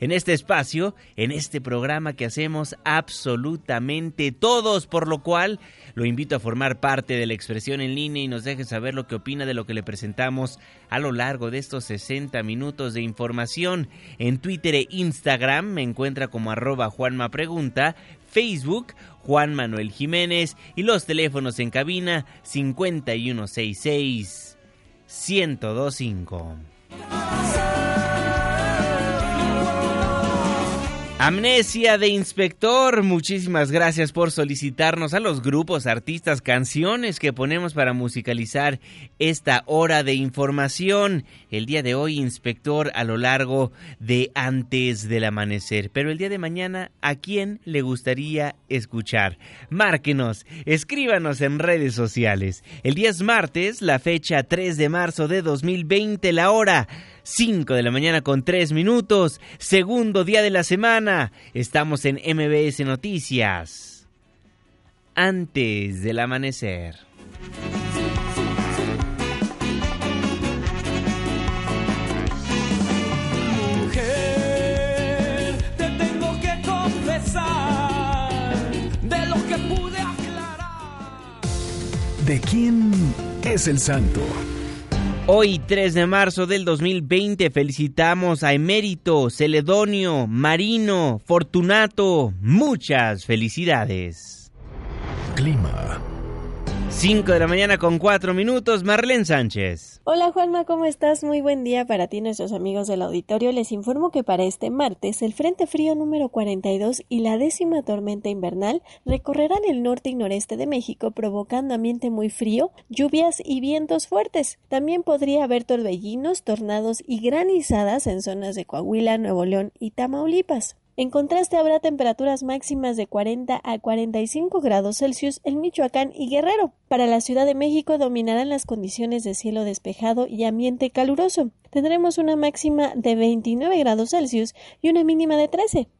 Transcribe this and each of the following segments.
en este espacio, en este programa que hacemos absolutamente todos, por lo cual lo invito a formar parte de la expresión en línea y nos deje saber lo que opina de lo que le presentamos a lo largo de estos 60 minutos de información. En Twitter e Instagram me encuentra como arroba Juanma Facebook Juan Manuel Jiménez y los teléfonos en cabina 5166 1025. Amnesia de Inspector, muchísimas gracias por solicitarnos a los grupos, artistas, canciones que ponemos para musicalizar esta hora de información. El día de hoy, Inspector, a lo largo de antes del amanecer. Pero el día de mañana, ¿a quién le gustaría escuchar? Márquenos, escríbanos en redes sociales. El día es martes, la fecha 3 de marzo de 2020, la hora 5 de la mañana con 3 minutos, segundo día de la semana. Estamos en MBS Noticias. Antes del amanecer. Mujer, te tengo que confesar de lo que pude aclarar. ¿De quién es el santo? Hoy, 3 de marzo del 2020, felicitamos a Emérito, Celedonio, Marino, Fortunato. Muchas felicidades. Clima. 5 de la mañana con 4 minutos, Marlene Sánchez. Hola Juanma, ¿cómo estás? Muy buen día para ti, nuestros amigos del auditorio. Les informo que para este martes el Frente Frío número 42 y la décima tormenta invernal recorrerán el norte y noreste de México, provocando ambiente muy frío, lluvias y vientos fuertes. También podría haber torbellinos, tornados y granizadas en zonas de Coahuila, Nuevo León y Tamaulipas. En contraste, habrá temperaturas máximas de 40 a 45 grados Celsius en Michoacán y Guerrero. Para la Ciudad de México dominarán las condiciones de cielo despejado y ambiente caluroso. Tendremos una máxima de 29 grados Celsius y una mínima de 13.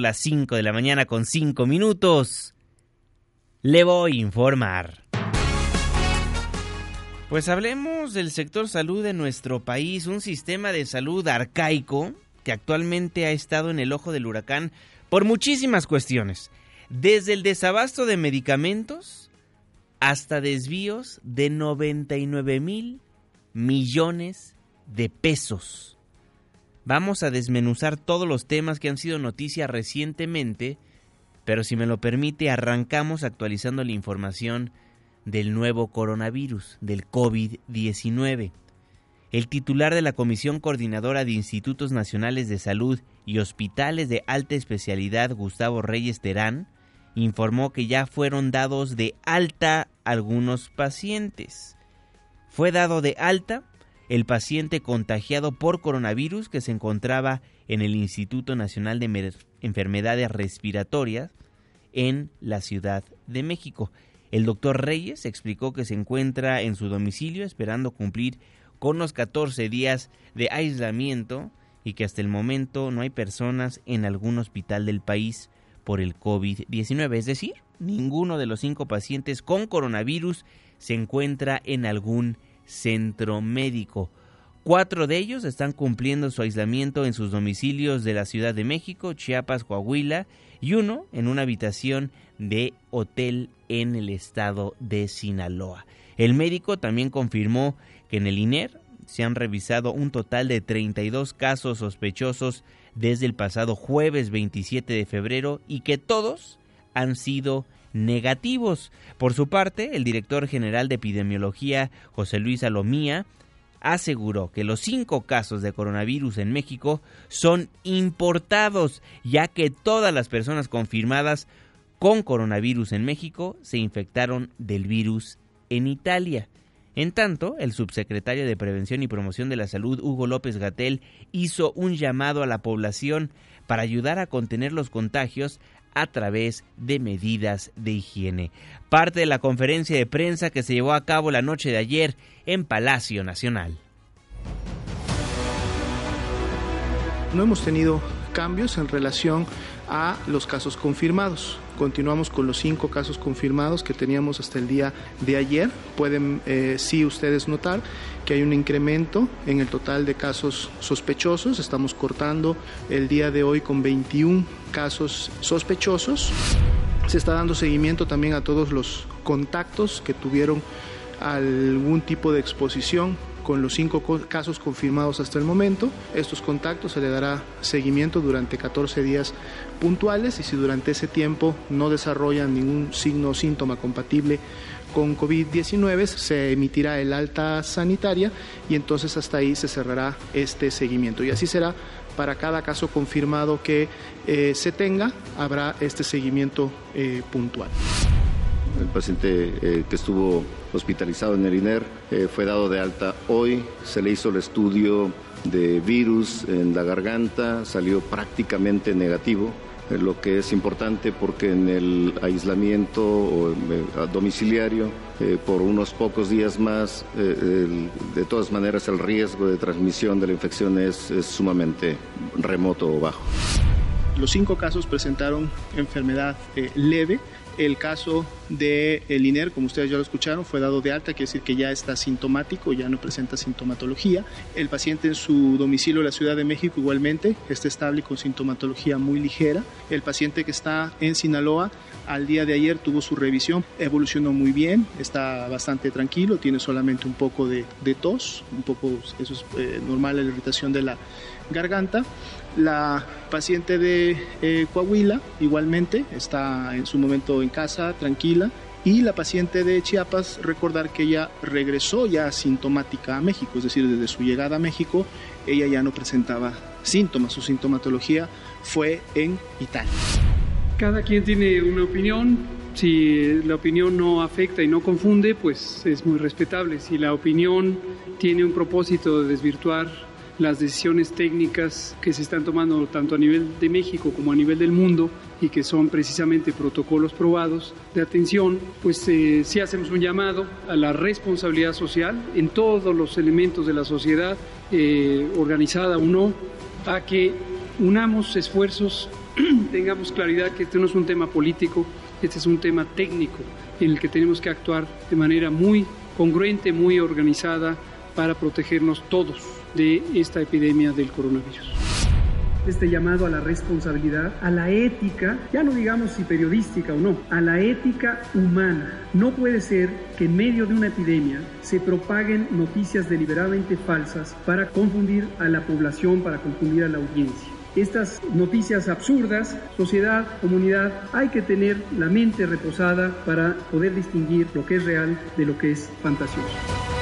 las 5 de la mañana con 5 minutos. Le voy a informar. Pues hablemos del sector salud de nuestro país, un sistema de salud arcaico que actualmente ha estado en el ojo del huracán por muchísimas cuestiones, desde el desabasto de medicamentos hasta desvíos de 99 mil millones de pesos. Vamos a desmenuzar todos los temas que han sido noticia recientemente, pero si me lo permite, arrancamos actualizando la información del nuevo coronavirus, del COVID-19. El titular de la Comisión Coordinadora de Institutos Nacionales de Salud y Hospitales de Alta Especialidad, Gustavo Reyes Terán, informó que ya fueron dados de alta algunos pacientes. Fue dado de alta el paciente contagiado por coronavirus que se encontraba en el Instituto Nacional de Enfermedades Respiratorias en la Ciudad de México. El doctor Reyes explicó que se encuentra en su domicilio esperando cumplir con los 14 días de aislamiento y que hasta el momento no hay personas en algún hospital del país por el COVID-19. Es decir, ninguno de los cinco pacientes con coronavirus se encuentra en algún centro médico. Cuatro de ellos están cumpliendo su aislamiento en sus domicilios de la Ciudad de México, Chiapas, Coahuila y uno en una habitación de hotel en el estado de Sinaloa. El médico también confirmó que en el INER se han revisado un total de 32 casos sospechosos desde el pasado jueves 27 de febrero y que todos han sido negativos. Por su parte, el director general de epidemiología, José Luis Alomía, aseguró que los cinco casos de coronavirus en México son importados, ya que todas las personas confirmadas con coronavirus en México se infectaron del virus en Italia. En tanto, el subsecretario de Prevención y Promoción de la Salud, Hugo López Gatel, hizo un llamado a la población para ayudar a contener los contagios a través de medidas de higiene. Parte de la conferencia de prensa que se llevó a cabo la noche de ayer en Palacio Nacional. No hemos tenido cambios en relación a los casos confirmados. Continuamos con los cinco casos confirmados que teníamos hasta el día de ayer. Pueden eh, sí ustedes notar que hay un incremento en el total de casos sospechosos. Estamos cortando el día de hoy con 21 casos sospechosos. Se está dando seguimiento también a todos los contactos que tuvieron algún tipo de exposición con los cinco casos confirmados hasta el momento. Estos contactos se le dará seguimiento durante 14 días puntuales y si durante ese tiempo no desarrollan ningún signo o síntoma compatible con COVID-19 se emitirá el alta sanitaria y entonces hasta ahí se cerrará este seguimiento. Y así será para cada caso confirmado que eh, se tenga, habrá este seguimiento eh, puntual. El paciente eh, que estuvo hospitalizado en el INER eh, fue dado de alta hoy, se le hizo el estudio de virus en la garganta, salió prácticamente negativo, eh, lo que es importante porque en el aislamiento domiciliario por unos pocos días más, de todas maneras el riesgo de transmisión de la infección es sumamente remoto o bajo. Los cinco casos presentaron enfermedad leve el caso de el INER, como ustedes ya lo escucharon, fue dado de alta, quiere decir que ya está sintomático, ya no presenta sintomatología. El paciente en su domicilio en la Ciudad de México igualmente está estable con sintomatología muy ligera. El paciente que está en Sinaloa al día de ayer tuvo su revisión, evolucionó muy bien, está bastante tranquilo, tiene solamente un poco de, tos, un poco, eso es eh, normal, la irritación de la garganta. La paciente de eh, Coahuila igualmente está en su momento en casa, tranquila. Y la paciente de Chiapas, recordar que ella regresó ya sintomática a México, es decir, desde su llegada a México, ella ya no presentaba síntomas, su sintomatología fue en Italia. Cada quien tiene una opinión, si la opinión no afecta y no confunde, pues es muy respetable. Si la opinión tiene un propósito de desvirtuar las decisiones técnicas que se están tomando tanto a nivel de México como a nivel del mundo y que son precisamente protocolos probados de atención, pues eh, sí hacemos un llamado a la responsabilidad social en todos los elementos de la sociedad, eh, organizada o no, a que unamos esfuerzos, tengamos claridad que este no es un tema político, este es un tema técnico en el que tenemos que actuar de manera muy congruente, muy organizada para protegernos todos de esta epidemia del coronavirus este llamado a la responsabilidad, a la ética, ya no digamos si periodística o no, a la ética humana. No puede ser que en medio de una epidemia se propaguen noticias deliberadamente falsas para confundir a la población, para confundir a la audiencia. Estas noticias absurdas, sociedad, comunidad, hay que tener la mente reposada para poder distinguir lo que es real de lo que es fantasioso.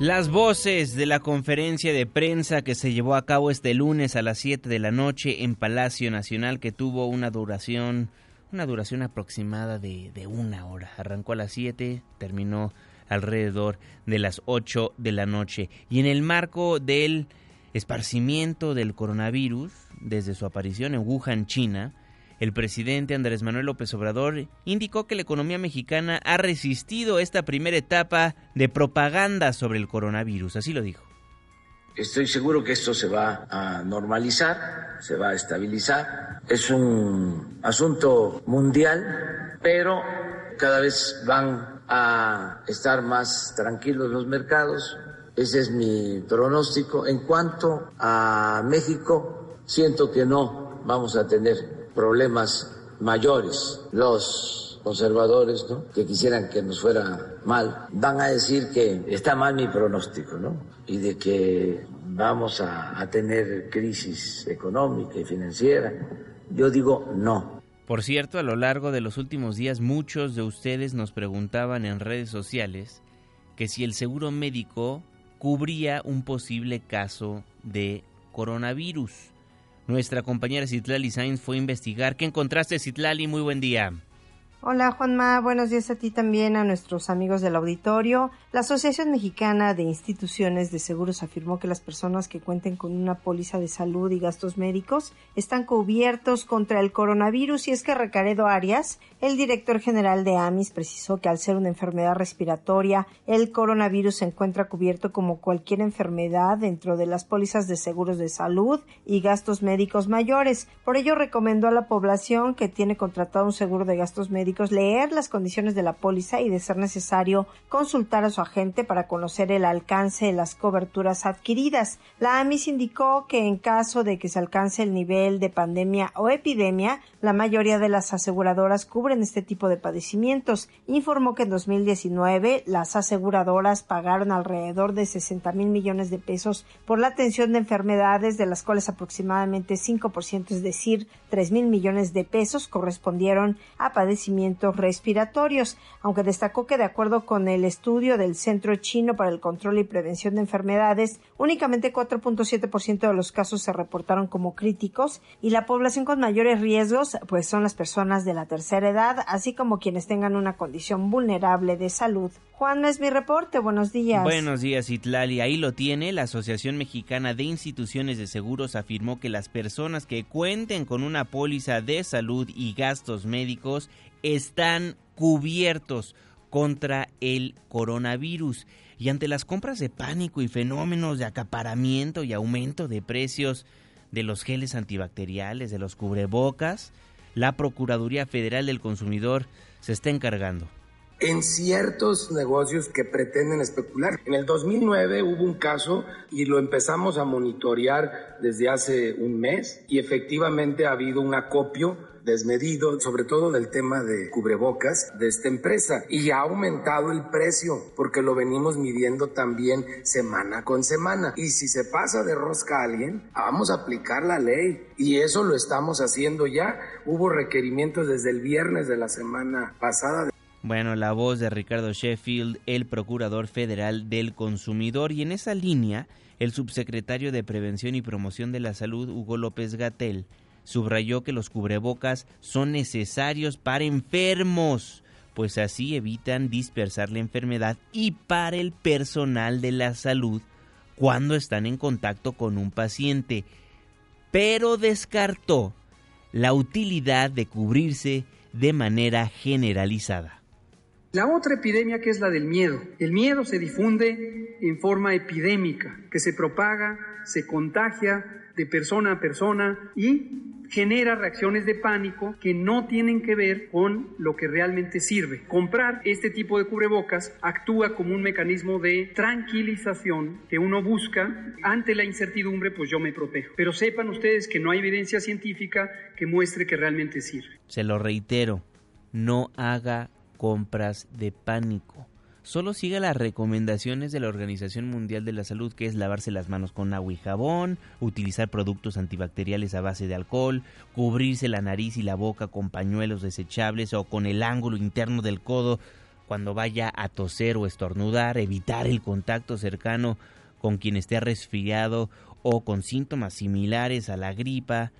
Las voces de la conferencia de prensa que se llevó a cabo este lunes a las 7 de la noche en Palacio Nacional que tuvo una duración una duración aproximada de, de una hora. Arrancó a las 7, terminó alrededor de las 8 de la noche. Y en el marco del esparcimiento del coronavirus, desde su aparición en Wuhan, China, el presidente Andrés Manuel López Obrador indicó que la economía mexicana ha resistido esta primera etapa de propaganda sobre el coronavirus. Así lo dijo. Estoy seguro que esto se va a normalizar, se va a estabilizar. Es un asunto mundial, pero cada vez van a estar más tranquilos los mercados. Ese es mi pronóstico. En cuanto a México, siento que no vamos a tener problemas mayores. Los conservadores, ¿no? que quisieran que nos fuera mal, van a decir que está mal mi pronóstico, ¿no? Y de que vamos a, tener crisis económica y financiera. Yo digo no. Por cierto, a lo largo de los últimos días muchos de ustedes nos preguntaban en redes sociales que si el seguro médico cubría un posible caso de coronavirus. Nuestra compañera Citlali Sainz fue a investigar. ¿Qué encontraste, Citlali? Muy buen día. Hola Juanma, buenos días a ti también, a nuestros amigos del auditorio. La Asociación Mexicana de Instituciones de Seguros afirmó que las personas que cuenten con una póliza de salud y gastos médicos están cubiertos contra el coronavirus y es que Recaredo Arias, el director general de AMIS, precisó que al ser una enfermedad respiratoria, el coronavirus se encuentra cubierto como cualquier enfermedad dentro de las pólizas de seguros de salud y gastos médicos mayores. Por ello recomendó a la población que tiene contratado un seguro de gastos médicos leer las condiciones de la póliza y, de ser necesario, consultar a su agente para conocer el alcance de las coberturas adquiridas. La AMIS indicó que en caso de que se alcance el nivel de pandemia o epidemia, la mayoría de las aseguradoras cubren este tipo de padecimientos. Informó que en 2019 las aseguradoras pagaron alrededor de 60 mil millones de pesos por la atención de enfermedades, de las cuales aproximadamente 5%, es decir, 3 mil millones de pesos, correspondieron a padecimientos respiratorios, aunque destacó que de acuerdo con el estudio del Centro Chino para el Control y Prevención de Enfermedades, únicamente 4.7% de los casos se reportaron como críticos y la población con mayores riesgos pues son las personas de la tercera edad, así como quienes tengan una condición vulnerable de salud. Juan, es mi reporte. Buenos días. Buenos días, Itlali. Ahí lo tiene. La Asociación Mexicana de Instituciones de Seguros afirmó que las personas que cuenten con una póliza de salud y gastos médicos están cubiertos contra el coronavirus. Y ante las compras de pánico y fenómenos de acaparamiento y aumento de precios de los geles antibacteriales, de los cubrebocas, la Procuraduría Federal del Consumidor se está encargando en ciertos negocios que pretenden especular. En el 2009 hubo un caso y lo empezamos a monitorear desde hace un mes y efectivamente ha habido un acopio desmedido, sobre todo del tema de cubrebocas de esta empresa. Y ha aumentado el precio porque lo venimos midiendo también semana con semana. Y si se pasa de rosca a alguien, vamos a aplicar la ley. Y eso lo estamos haciendo ya. Hubo requerimientos desde el viernes de la semana pasada. Bueno, la voz de Ricardo Sheffield, el Procurador Federal del Consumidor, y en esa línea, el subsecretario de Prevención y Promoción de la Salud, Hugo López Gatel, subrayó que los cubrebocas son necesarios para enfermos, pues así evitan dispersar la enfermedad y para el personal de la salud cuando están en contacto con un paciente, pero descartó la utilidad de cubrirse de manera generalizada. La otra epidemia que es la del miedo. El miedo se difunde en forma epidémica, que se propaga, se contagia de persona a persona y genera reacciones de pánico que no tienen que ver con lo que realmente sirve. Comprar este tipo de cubrebocas actúa como un mecanismo de tranquilización que uno busca ante la incertidumbre, pues yo me protejo. Pero sepan ustedes que no hay evidencia científica que muestre que realmente sirve. Se lo reitero, no haga compras de pánico. Solo siga las recomendaciones de la Organización Mundial de la Salud, que es lavarse las manos con agua y jabón, utilizar productos antibacteriales a base de alcohol, cubrirse la nariz y la boca con pañuelos desechables o con el ángulo interno del codo cuando vaya a toser o estornudar, evitar el contacto cercano con quien esté resfriado o con síntomas similares a la gripa,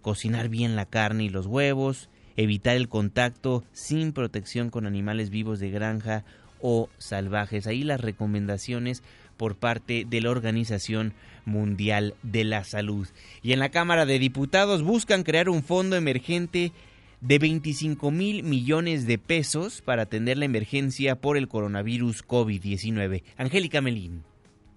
cocinar bien la carne y los huevos, evitar el contacto sin protección con animales vivos de granja o salvajes. Ahí las recomendaciones por parte de la Organización Mundial de la Salud. Y en la Cámara de Diputados buscan crear un fondo emergente de 25 mil millones de pesos para atender la emergencia por el coronavirus COVID-19. Angélica Melín.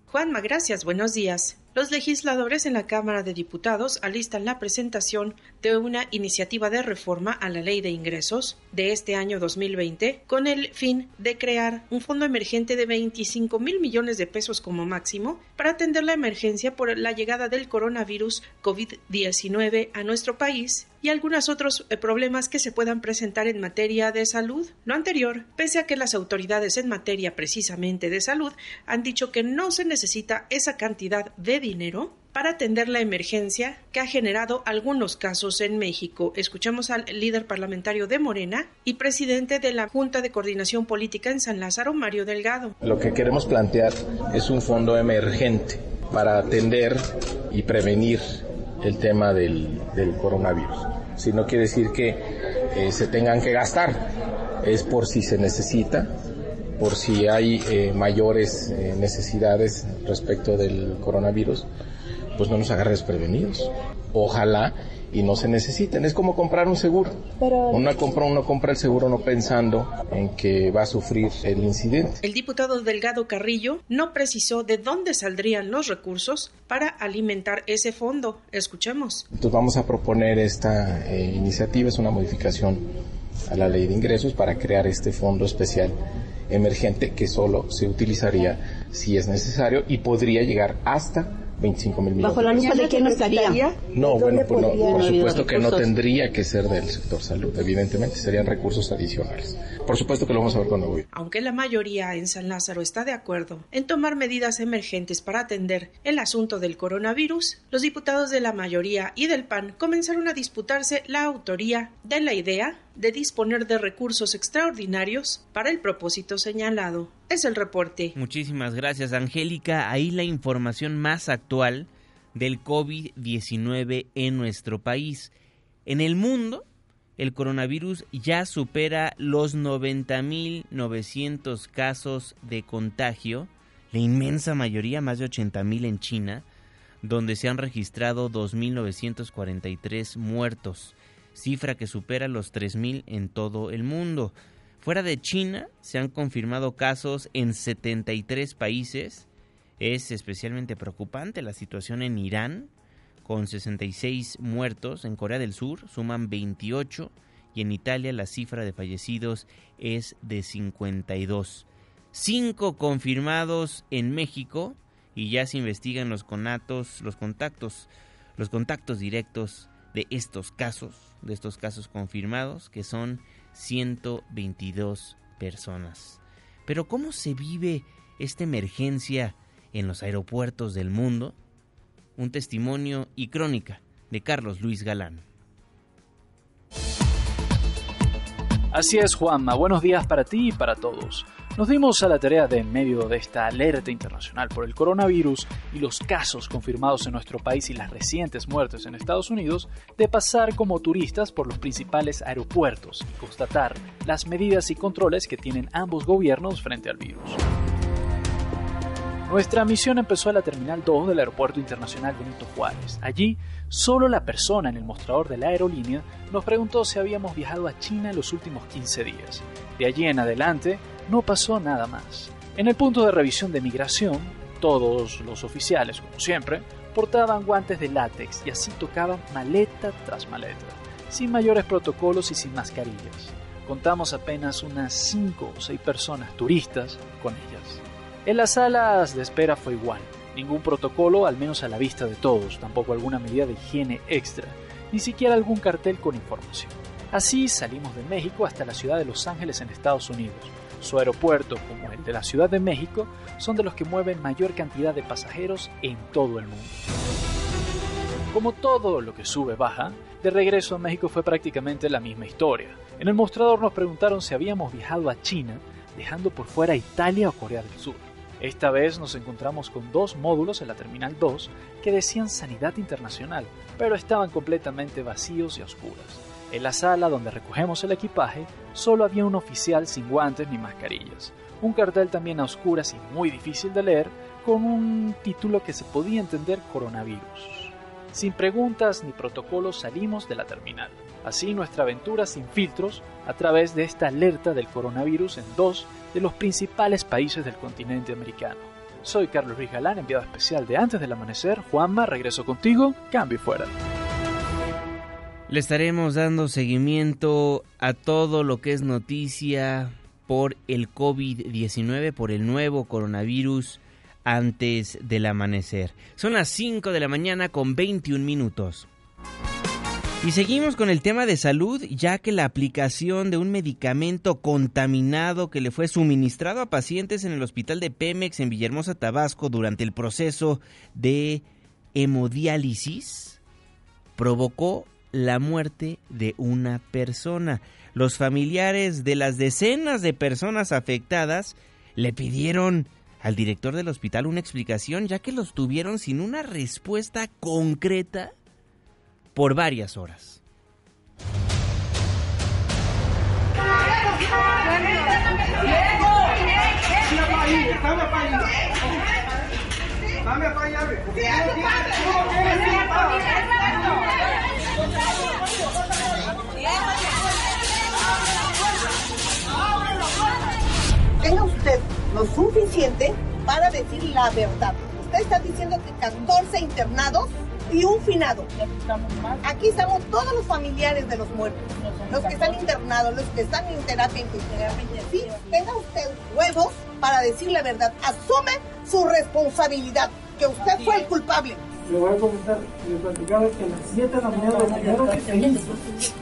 Juanma, gracias. Buenos días. Los legisladores en la Cámara de Diputados alistan la presentación de una iniciativa de reforma a la Ley de Ingresos de este año 2020 con el fin de crear un fondo emergente de 25 mil millones de pesos como máximo para atender la emergencia por la llegada del coronavirus COVID-19 a nuestro país y algunos otros eh, problemas que se puedan presentar en materia de salud. Lo anterior, pese a que las autoridades en materia precisamente de salud han dicho que no se necesita esa cantidad de dinero para atender la emergencia que ha generado algunos casos en México. Escuchamos al líder parlamentario de Morena y presidente de la Junta de Coordinación Política en San Lázaro, Mario Delgado. Lo que queremos plantear es un fondo emergente para atender y prevenir el tema del, del coronavirus. Si no quiere decir que eh, se tengan que gastar, es por si se necesita, por si hay eh, mayores eh, necesidades respecto del coronavirus, pues no nos agarre desprevenidos. Ojalá y no se necesiten. Es como comprar un seguro. Uno compra, uno compra el seguro no pensando en que va a sufrir el incidente. El diputado Delgado Carrillo no precisó de dónde saldrían los recursos para alimentar ese fondo. Escuchemos. Entonces vamos a proponer esta eh, iniciativa, es una modificación a la ley de ingresos para crear este fondo especial emergente que solo se utilizaría si es necesario y podría llegar hasta 25 mil millones. ¿Bajo la lupa de quién estaría? No, bueno, pues no, por supuesto que no tendría que ser del sector salud, evidentemente serían recursos adicionales. Por supuesto que lo vamos a ver cuando voy. Aunque la mayoría en San Lázaro está de acuerdo en tomar medidas emergentes para atender el asunto del coronavirus, los diputados de la mayoría y del PAN comenzaron a disputarse la autoría de la idea de disponer de recursos extraordinarios para el propósito señalado. Es el reporte. Muchísimas gracias, Angélica. Ahí la información más actual del COVID-19 en nuestro país. En el mundo, el coronavirus ya supera los 90.900 casos de contagio, la inmensa mayoría, más de 80.000 en China, donde se han registrado 2.943 muertos cifra que supera los 3.000 en todo el mundo. Fuera de China se han confirmado casos en 73 países. Es especialmente preocupante la situación en Irán, con 66 muertos. En Corea del Sur suman 28 y en Italia la cifra de fallecidos es de 52. Cinco confirmados en México y ya se investigan los conatos, los contactos, los contactos directos de estos casos, de estos casos confirmados, que son 122 personas. Pero ¿cómo se vive esta emergencia en los aeropuertos del mundo? Un testimonio y crónica de Carlos Luis Galán. Así es, Juanma. Buenos días para ti y para todos. Nos dimos a la tarea de, en medio de esta alerta internacional por el coronavirus y los casos confirmados en nuestro país y las recientes muertes en Estados Unidos, de pasar como turistas por los principales aeropuertos y constatar las medidas y controles que tienen ambos gobiernos frente al virus. Nuestra misión empezó en la Terminal 2 del Aeropuerto Internacional Benito Juárez. Allí, solo la persona en el mostrador de la aerolínea nos preguntó si habíamos viajado a China los últimos 15 días. De allí en adelante, no pasó nada más. En el punto de revisión de migración, todos los oficiales, como siempre, portaban guantes de látex y así tocaban maleta tras maleta, sin mayores protocolos y sin mascarillas. Contamos apenas unas 5 o 6 personas turistas con ellas. En las salas de espera fue igual. Ningún protocolo, al menos a la vista de todos, tampoco alguna medida de higiene extra, ni siquiera algún cartel con información. Así salimos de México hasta la ciudad de Los Ángeles en Estados Unidos. Su aeropuerto, como el de la Ciudad de México, son de los que mueven mayor cantidad de pasajeros en todo el mundo. Como todo lo que sube baja, de regreso a México fue prácticamente la misma historia. En el mostrador nos preguntaron si habíamos viajado a China, dejando por fuera Italia o Corea del Sur. Esta vez nos encontramos con dos módulos en la Terminal 2 que decían Sanidad Internacional, pero estaban completamente vacíos y oscuras. En la sala donde recogemos el equipaje solo había un oficial sin guantes ni mascarillas, un cartel también a oscuras y muy difícil de leer con un título que se podía entender coronavirus. Sin preguntas ni protocolos salimos de la terminal. Así nuestra aventura sin filtros a través de esta alerta del coronavirus en dos de los principales países del continente americano. Soy Carlos Luis Galán, enviado especial de Antes del Amanecer. Juanma, regreso contigo. Cambio fuera. Le estaremos dando seguimiento a todo lo que es noticia por el COVID-19, por el nuevo coronavirus antes del amanecer. Son las 5 de la mañana con 21 minutos. Y seguimos con el tema de salud, ya que la aplicación de un medicamento contaminado que le fue suministrado a pacientes en el hospital de Pemex en Villahermosa, Tabasco, durante el proceso de hemodiálisis, provocó la muerte de una persona. Los familiares de las decenas de personas afectadas le pidieron al director del hospital una explicación, ya que los tuvieron sin una respuesta concreta por varias horas. Tenga usted lo suficiente para decir la verdad. Usted está diciendo que 14 internados y un finado. Aquí estamos todos los familiares de los muertos, los que están internados, los que están en terapia intensiva. Sí, tenga usted huevos para decir la verdad. Asume su responsabilidad, que usted fue el culpable. Le voy a comentar, le platicaba que a las 7 de la mañana lo primero que se hizo.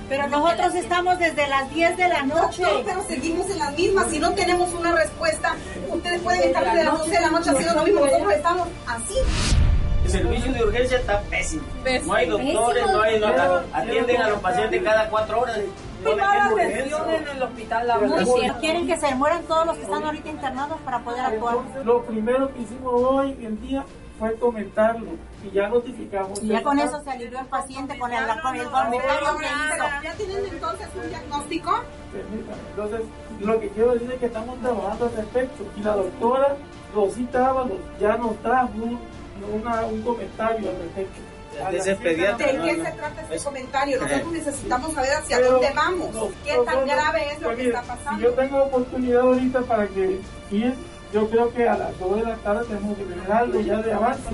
Pero nosotros estamos desde las 10 de la noche. No, pero seguimos en las mismas. Si no tenemos una respuesta, ustedes pueden estar desde las 12 de la noche haciendo lo mismo. Nosotros estamos así. El servicio de urgencia está pésimo. No hay doctores, no hay no, atienden a los pacientes cada cuatro horas. Atención en el hospital. La. Quieren que se mueran todos los que están ahorita internados para poder actuar. Lo primero que hicimos hoy en día fue comentarlo y ya notificamos. Y ya con eso se alivió el paciente con el, con el comentario que hizo. ¿Ya tienen entonces un diagnóstico? Permítame. Entonces, lo que quiero decir es que estamos trabajando al respecto y la doctora Rosita Ábalos ya nos trajo un, una, un comentario al respecto. De ese pediatra, ¿De no, qué no. se trata este comentario? Nosotros necesitamos saber hacia Pero- dónde vamos. no, ¿Qué no, tan no, grave es lo pues que está Si pasando? yo tengo oportunidad ahorita para que ir, yo creo que a las 2 de la tarde tenemos que tener algo ya de avance.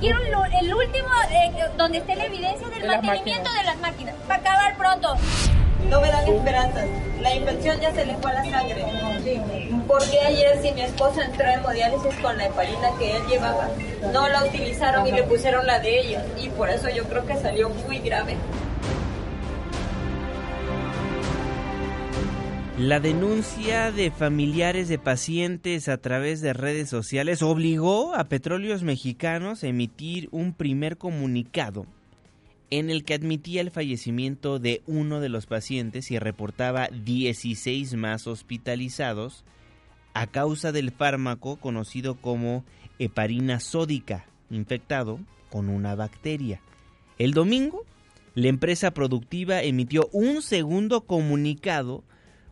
Quiero lo- el último eh, donde esté la evidencia del De las mantenimiento de las máquinas. Para acabar pronto. No me dan esperanzas. La infección ya se le fue a la sangre. Porque ayer si mi esposo entró en hemodiálisis con la heparina que él llevaba, no la utilizaron y le pusieron la de ella. Y por eso yo creo que salió muy grave. La denuncia de familiares de pacientes a través de redes sociales obligó a Petróleos Mexicanos a emitir un primer comunicado en el que admitía el fallecimiento de uno de los pacientes y reportaba 16 más hospitalizados a causa del fármaco conocido como heparina sódica, infectado con una bacteria. El domingo, la empresa productiva emitió un segundo comunicado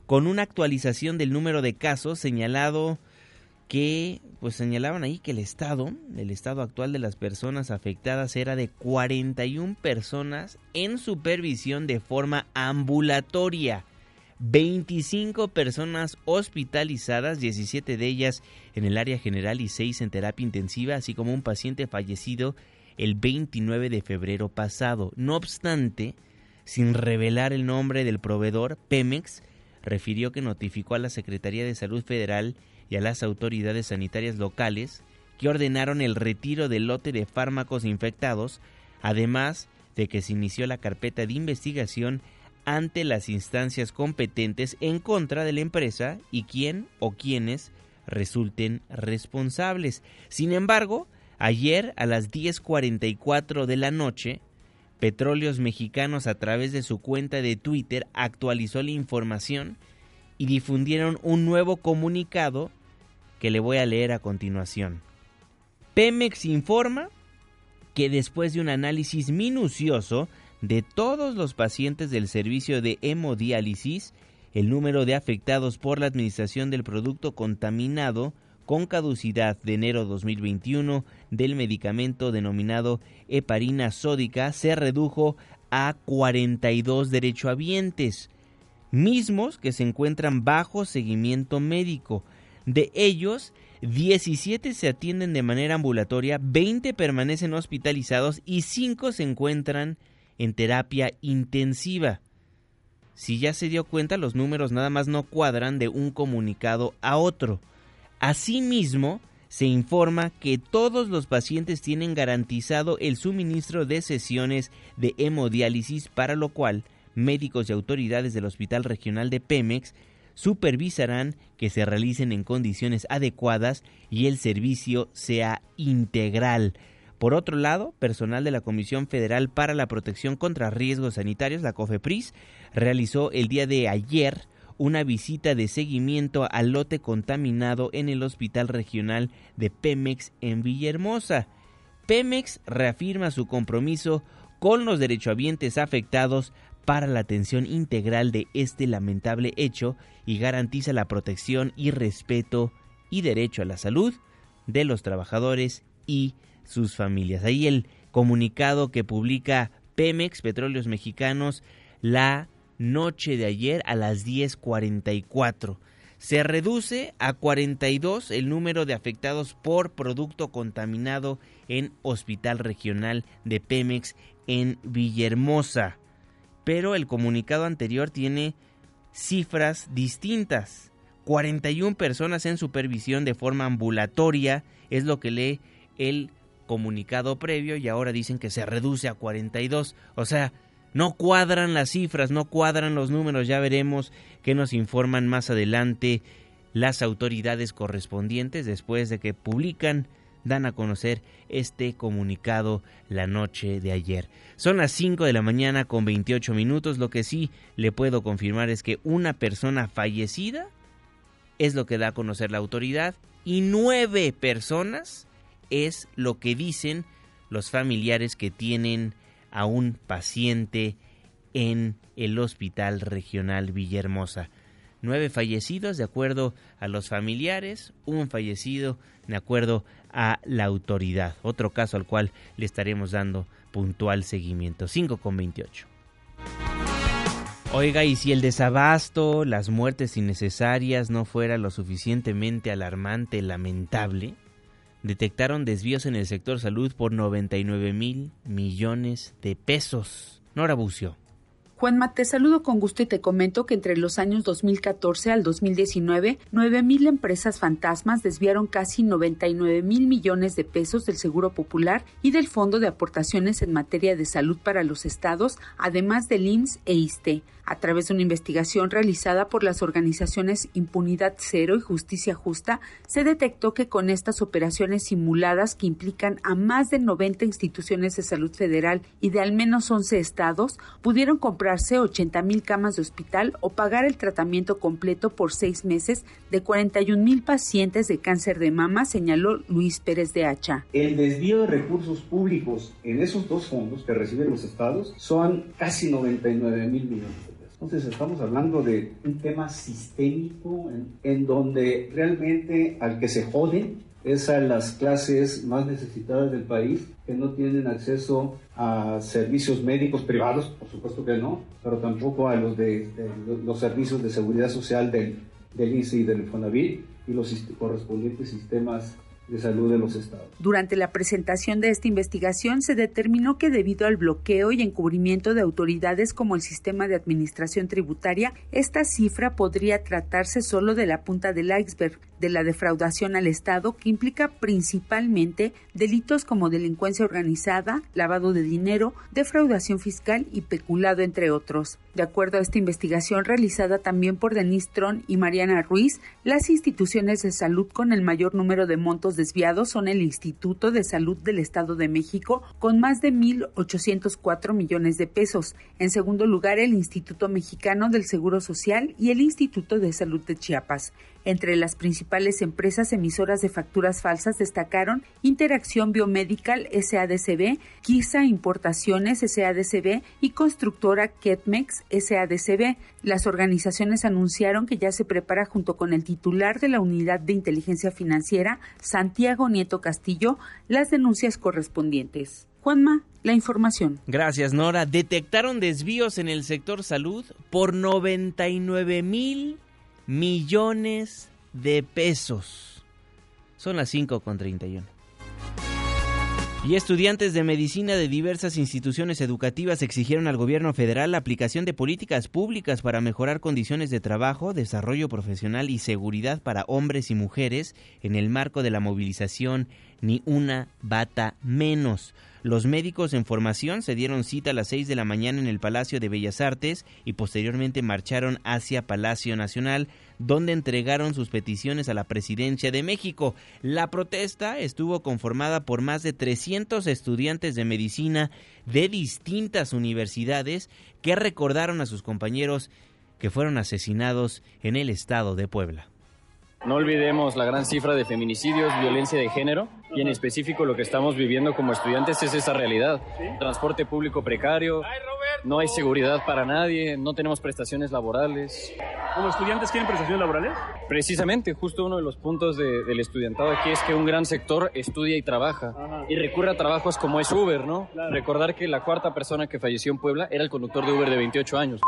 con una actualización del número de casos señalado que pues señalaban ahí que el estado, el estado actual de las personas afectadas era de 41 personas en supervisión de forma ambulatoria. 25 personas hospitalizadas, 17 de ellas en el área general y 6 en terapia intensiva, así como un paciente fallecido el 29 de febrero pasado. No obstante, sin revelar el nombre del proveedor, Pemex refirió que notificó a la Secretaría de Salud Federal y a las autoridades sanitarias locales que ordenaron el retiro del lote de fármacos infectados, además de que se inició la carpeta de investigación ante las instancias competentes en contra de la empresa y quien o quienes resulten responsables. Sin embargo, ayer a las 10:44 de la noche, Petróleos Mexicanos a través de su cuenta de Twitter actualizó la información y difundieron un nuevo comunicado que le voy a leer a continuación. Pemex informa que después de un análisis minucioso de todos los pacientes del servicio de hemodiálisis, el número de afectados por la administración del producto contaminado con caducidad de enero 2021 del medicamento denominado heparina sódica se redujo a 42 derechohabientes, mismos que se encuentran bajo seguimiento médico. De ellos, 17 se atienden de manera ambulatoria, 20 permanecen hospitalizados y 5 se encuentran en terapia intensiva. Si ya se dio cuenta, los números nada más no cuadran de un comunicado a otro. Asimismo, se informa que todos los pacientes tienen garantizado el suministro de sesiones de hemodiálisis, para lo cual médicos y autoridades del Hospital Regional de Pemex supervisarán que se realicen en condiciones adecuadas y el servicio sea integral. Por otro lado, personal de la Comisión Federal para la Protección contra Riesgos Sanitarios, la COFEPRIS, realizó el día de ayer una visita de seguimiento al lote contaminado en el Hospital Regional de Pemex en Villahermosa. Pemex reafirma su compromiso con los derechohabientes afectados para la atención integral de este lamentable hecho y garantiza la protección y respeto y derecho a la salud de los trabajadores y sus familias. Ahí el comunicado que publica Pemex, Petróleos Mexicanos, la noche de ayer a las 10.44. Se reduce a 42 el número de afectados por producto contaminado en Hospital Regional de Pemex en Villahermosa. Pero el comunicado anterior tiene cifras distintas. 41 personas en supervisión de forma ambulatoria es lo que lee el comunicado previo y ahora dicen que se reduce a 42. O sea, no cuadran las cifras, no cuadran los números, ya veremos qué nos informan más adelante las autoridades correspondientes después de que publican, dan a conocer este comunicado la noche de ayer. Son las 5 de la mañana con 28 minutos, lo que sí le puedo confirmar es que una persona fallecida es lo que da a conocer la autoridad y nueve personas es lo que dicen los familiares que tienen a un paciente en el Hospital Regional Villahermosa. Nueve fallecidos de acuerdo a los familiares, un fallecido de acuerdo a la autoridad. Otro caso al cual le estaremos dando puntual seguimiento. 5 con 28. Oiga, y si el desabasto, las muertes innecesarias no fuera lo suficientemente alarmante, lamentable, detectaron desvíos en el sector salud por 99 mil millones de pesos. Nora Bucio. Juanma, te saludo con gusto y te comento que entre los años 2014 al 2019, 9.000 empresas fantasmas desviaron casi 99 mil millones de pesos del Seguro Popular y del Fondo de Aportaciones en materia de salud para los estados, además del IMSS e ISTE a través de una investigación realizada por las organizaciones Impunidad Cero y Justicia Justa, se detectó que con estas operaciones simuladas que implican a más de 90 instituciones de salud federal y de al menos 11 estados, pudieron comprarse 80 mil camas de hospital o pagar el tratamiento completo por seis meses de 41 mil pacientes de cáncer de mama, señaló Luis Pérez de Hacha. El desvío de recursos públicos en esos dos fondos que reciben los estados son casi 99 mil millones entonces estamos hablando de un tema sistémico en, donde realmente al que se jode es a las clases más necesitadas del país que no tienen acceso a servicios médicos privados, por supuesto que no, pero tampoco a los de, los servicios de seguridad social del, del INSE y del Fonavit y los correspondientes sistemas de salud de los estados. Durante la presentación de esta investigación se determinó que debido al bloqueo y encubrimiento de autoridades como el sistema de administración tributaria, esta cifra podría tratarse solo de la punta del iceberg de la defraudación al Estado, que implica principalmente delitos como delincuencia organizada, lavado de dinero, defraudación fiscal y peculado, entre otros. De acuerdo a esta investigación realizada también por Denise Tron y Mariana Ruiz, las instituciones de salud con el mayor número de montos desviados son el Instituto de Salud del Estado de México con más de 1.804 millones de pesos. En segundo lugar, el Instituto Mexicano del Seguro Social y el Instituto de Salud de Chiapas. Entre las principales empresas emisoras de facturas falsas destacaron Interacción Biomedical SADCB, Kisa Importaciones SADCB y constructora Ketmex SADCB. Las organizaciones anunciaron que ya se prepara junto con el titular de la Unidad de Inteligencia Financiera, Santiago Nieto Castillo, las denuncias correspondientes. Juanma, la información. Gracias, Nora. Detectaron desvíos en el sector salud por 99 mil millones de pesos. Son las 5 con 31. Y estudiantes de medicina de diversas instituciones educativas exigieron al gobierno federal la aplicación de políticas públicas para mejorar condiciones de trabajo, desarrollo profesional y seguridad para hombres y mujeres en el marco de la movilización Ni una bata menos. Los médicos en formación se dieron cita a las 6 de la mañana en el Palacio de Bellas Artes y posteriormente marcharon hacia Palacio Nacional, donde entregaron sus peticiones a la presidencia de México. La protesta estuvo conformada por más de 300 estudiantes de medicina de distintas universidades que recordaron a sus compañeros que fueron asesinados en el estado de Puebla. No olvidemos la gran cifra de feminicidios, violencia de género y en específico lo que estamos viviendo como estudiantes es esa realidad. Transporte público precario, no hay seguridad para nadie, no tenemos prestaciones laborales. ¿Como estudiantes quieren prestaciones laborales? Precisamente, justo uno de los puntos del estudiantado aquí es que un gran sector estudia y trabaja y recurre a trabajos como es Uber, ¿no? Recordar que la cuarta persona que falleció en Puebla era el conductor de Uber de 28 años.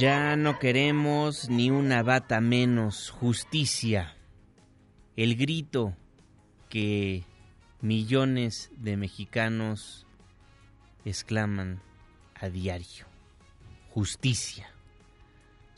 Ya no queremos ni una bata menos, justicia. El grito que millones de mexicanos exclaman a diario. Justicia.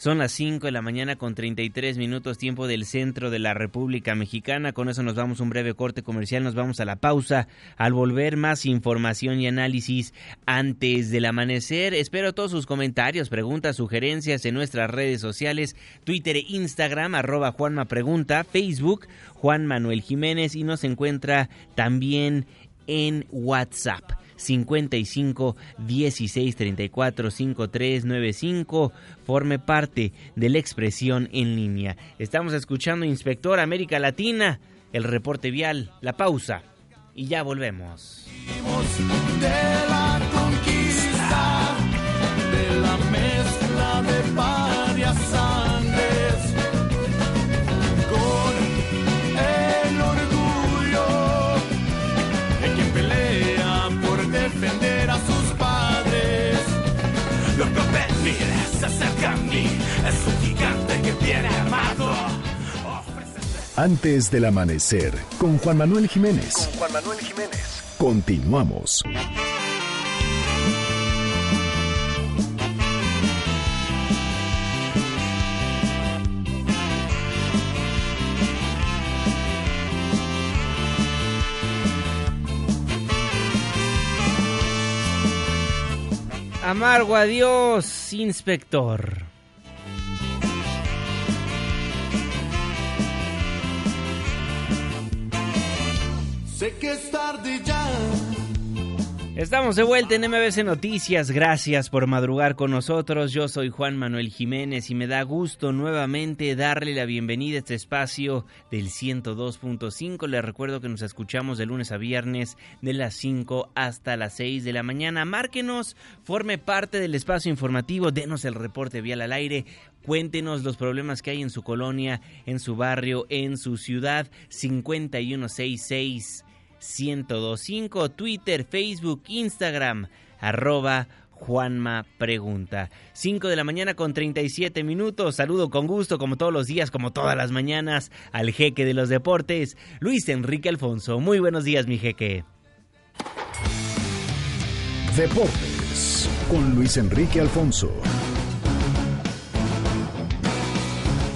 Son las 5 de la mañana con 33 minutos tiempo del centro de la República Mexicana. Con eso nos vamos a un breve corte comercial, nos vamos a la pausa. Al volver más información y análisis antes del amanecer. Espero todos sus comentarios, preguntas, sugerencias en nuestras redes sociales, Twitter e Instagram, arroba Juanma Pregunta, Facebook, Juan Manuel Jiménez y nos encuentra también en WhatsApp 55 16 34 53 95. Forme parte de la expresión en línea. Estamos escuchando Inspector América Latina, el reporte vial, la pausa y ya volvemos. Antes del amanecer, con Juan Manuel Jiménez. Con Juan Manuel Jiménez. Continuamos. Amargo adiós, inspector. Sé que es tarde ya. Estamos de vuelta en MBC Noticias. Gracias por madrugar con nosotros. Yo soy Juan Manuel Jiménez y me da gusto nuevamente darle la bienvenida a este espacio del 102.5. Les recuerdo que nos escuchamos de lunes a viernes de las 5 hasta las 6 de la mañana. Márquenos, forme parte del espacio informativo, denos el reporte vial al aire. Cuéntenos los problemas que hay en su colonia, en su barrio, en su ciudad. 5166 1025, Twitter, Facebook, Instagram, arroba Juanma Pregunta. 5 de la mañana con 37 minutos. Saludo con gusto, como todos los días, como todas las mañanas, al jeque de los deportes, Luis Enrique Alfonso. Muy buenos días, mi jeque. Deportes con Luis Enrique Alfonso.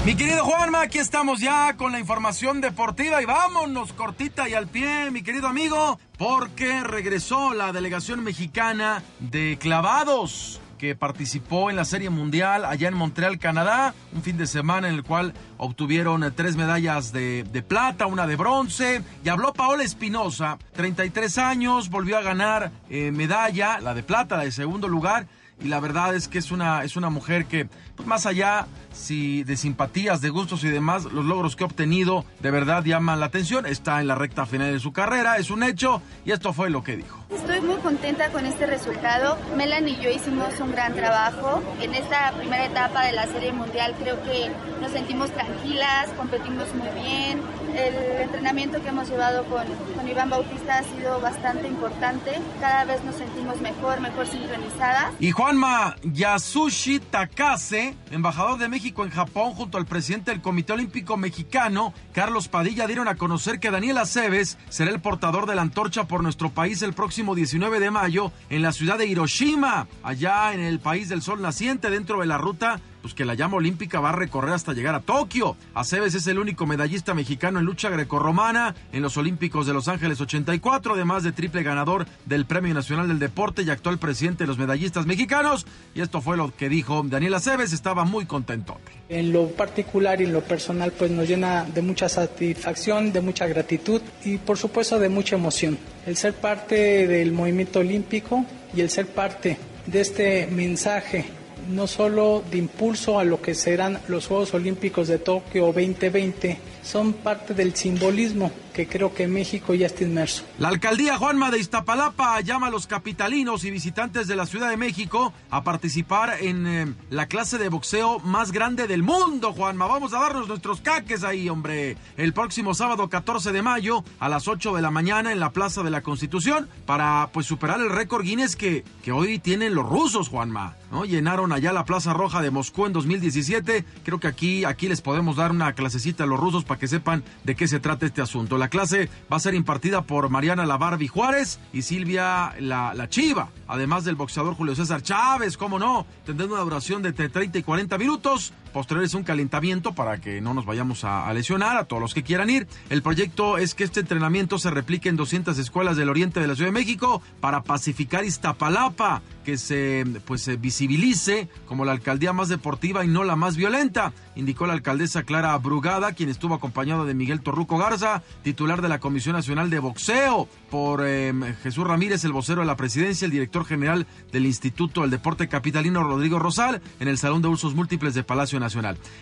Mi querido Juanma, aquí estamos ya con la información deportiva y vámonos cortita y al pie, mi querido amigo, porque regresó la delegación mexicana de clavados que participó en la Serie Mundial allá en Montreal, Canadá, un fin de semana en el cual obtuvieron tres medallas de, plata, una de bronce, y habló Paola Espinosa, 33 años, volvió a ganar eh, medalla, la de plata, la de segundo lugar, y la verdad es que es una, es una mujer que, más allá si de simpatías, de gustos y demás, los logros que ha obtenido de verdad llaman la atención. Está en la recta final de su carrera, es un hecho, y esto fue lo que dijo. Estoy muy contenta con este resultado. Melanie y yo hicimos un gran trabajo. En esta primera etapa de la Serie Mundial creo que nos sentimos tranquilas, competimos muy bien. El entrenamiento que hemos llevado con, con Iván Bautista ha sido bastante importante. Cada vez nos sentimos mejor, mejor sincronizadas. Y Juanma Yasushi Takase, embajador de México en Japón, junto al presidente del Comité Olímpico Mexicano, Carlos Padilla, dieron a conocer que Daniel Aceves será el portador de la antorcha por nuestro país el próximo 19 de mayo en la ciudad de Hiroshima, allá en el país del sol naciente, dentro de la ruta pues que la llama olímpica va a recorrer hasta llegar a Tokio. Aceves es el único medallista mexicano en lucha grecorromana en los Olímpicos de Los Ángeles 84, además de triple ganador del Premio Nacional del Deporte y actual presidente de los medallistas mexicanos. Y esto fue lo que dijo Daniel Aceves, estaba muy contento. En lo particular y en lo personal, pues nos llena de mucha satisfacción, de mucha gratitud y por supuesto de mucha emoción. El ser parte del movimiento olímpico y el ser parte de este mensaje no solo de impulso a lo que serán los Juegos Olímpicos de Tokio 2020, son parte del simbolismo que creo que México ya está inmerso. La alcaldía Juanma de Iztapalapa llama a los capitalinos y visitantes de la Ciudad de México a participar en eh, la clase de boxeo más grande del mundo, Juanma. Vamos a darnos nuestros caques ahí, hombre. El próximo sábado 14 de mayo a las 8 de la mañana en la Plaza de la Constitución para pues superar el récord Guinness que, que hoy tienen los rusos, Juanma. ¿no? Llenaron allá la Plaza Roja de Moscú en 2017. Creo que aquí, aquí les podemos dar una clasecita a los rusos para que sepan de qué se trata este asunto. La clase va a ser impartida por Mariana La Barbie Juárez y Silvia la, la Chiva, además del boxeador Julio César Chávez, cómo no, tendrá una duración de entre 30 y 40 minutos. Posterior es un calentamiento para que no nos vayamos a, lesionar a todos los que quieran ir. El proyecto es que este entrenamiento se replique en 200 escuelas del oriente de la Ciudad de México para pacificar Iztapalapa, que se pues visibilice como la alcaldía más deportiva y no la más violenta, indicó la alcaldesa Clara Brugada, quien estuvo acompañado de Miguel Torruco Garza, titular de la Comisión Nacional de Boxeo, por eh, Jesús Ramírez, el vocero de la presidencia, el director general del Instituto del Deporte Capitalino Rodrigo Rosal, en el Salón de Usos Múltiples de Palacio Nacional.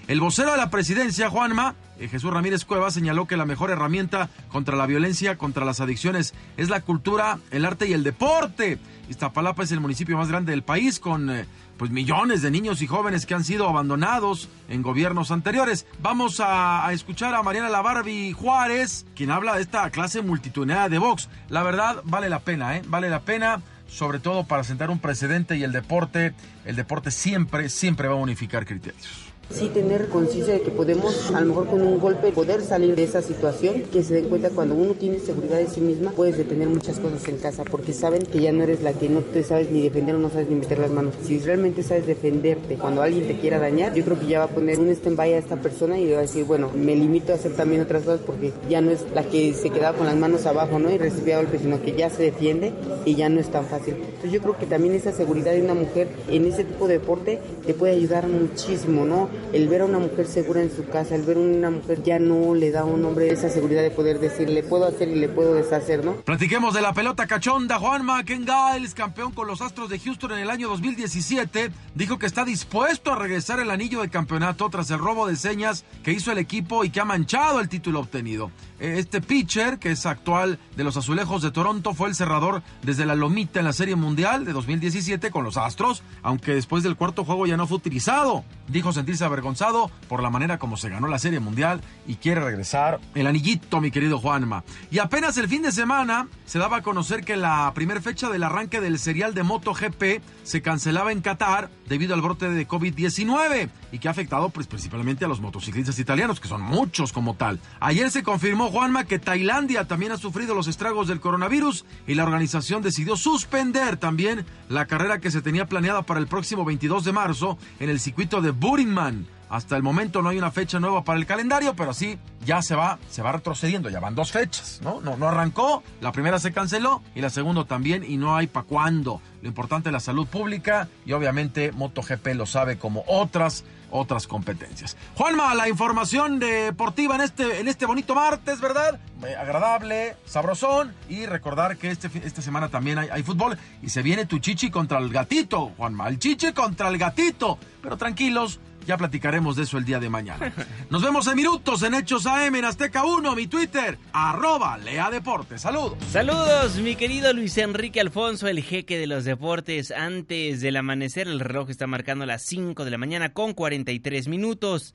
El vocero de la presidencia, Juanma, eh, Jesús Ramírez Cueva, señaló que la mejor herramienta contra la violencia, contra las adicciones, es la cultura, el arte y el deporte. Iztapalapa es el municipio más grande del país con eh, pues millones de niños y jóvenes que han sido abandonados en gobiernos anteriores. Vamos a, a escuchar a Mariana La Barbie Juárez, quien habla de esta clase multitudinaria de box. La verdad vale la pena, ¿eh? Vale la pena sobre todo para sentar un precedente y el deporte, el deporte siempre, siempre va a unificar criterios. Sí tener conciencia de que podemos, a lo mejor con un golpe, poder salir de esa situación, que se den cuenta cuando uno tiene seguridad de sí misma, puedes detener muchas cosas en casa, porque saben que ya no eres la que no te sabes ni defender o no sabes ni meter las manos. Si realmente sabes defenderte cuando alguien te quiera dañar, yo creo que ya va a poner un stand-by a esta persona y va a decir, bueno, me limito a hacer también otras cosas porque ya no es la que se quedaba con las manos abajo, ¿no? Y recibía golpes, sino que ya se defiende y ya no es tan fácil. Entonces yo creo que también esa seguridad de una mujer en ese tipo de deporte te puede ayudar muchísimo, ¿no? El ver a una mujer segura en su casa, el ver a una mujer ya no le da a un hombre esa seguridad de poder decir, le puedo hacer y le puedo deshacer, ¿no? Platiquemos de la pelota cachonda. Juan Ken Giles, campeón con los Astros de Houston en el año 2017, dijo que está dispuesto a regresar el anillo de campeonato tras el robo de señas que hizo el equipo y que ha manchado el título obtenido. Este pitcher, que es actual de los Azulejos de Toronto, fue el cerrador desde la Lomita en la Serie Mundial de 2017 con los Astros, aunque después del cuarto juego ya no fue utilizado. Dijo sentirse avergonzado por la manera como se ganó la Serie Mundial y quiere regresar el anillito, mi querido Juanma. Y apenas el fin de semana se daba a conocer que la primera fecha del arranque del serial de MotoGP se cancelaba en Qatar debido al brote de COVID-19 y que ha afectado pues, principalmente a los motociclistas italianos, que son muchos como tal. Ayer se confirmó, Juanma, que Tailandia también ha sufrido los estragos del coronavirus y la organización decidió suspender también la carrera que se tenía planeada para el próximo 22 de marzo en el circuito de Buringman. Hasta el momento no hay una fecha nueva para el calendario, pero sí ya se va, se va retrocediendo, ya van dos fechas, ¿no? No, arrancó, la primera se canceló y la segunda también y no hay para cuándo. Lo importante es la salud pública y obviamente MotoGP lo sabe como otras otras competencias. Juanma, la información deportiva en este, en este bonito martes, ¿verdad? Eh, agradable, sabrosón y recordar que este, esta semana también hay, hay fútbol y se viene tu chichi contra el gatito, Juanma, el chichi contra el gatito, pero tranquilos ya platicaremos de eso el día de mañana. Nos vemos en minutos en Hechos AM en Azteca 1, mi Twitter, arroba Lea Deportes. Saludos. Saludos, mi querido Luis Enrique Alfonso, el jeque de los deportes. Antes del amanecer, el reloj está marcando las 5 de la mañana con 43 minutos.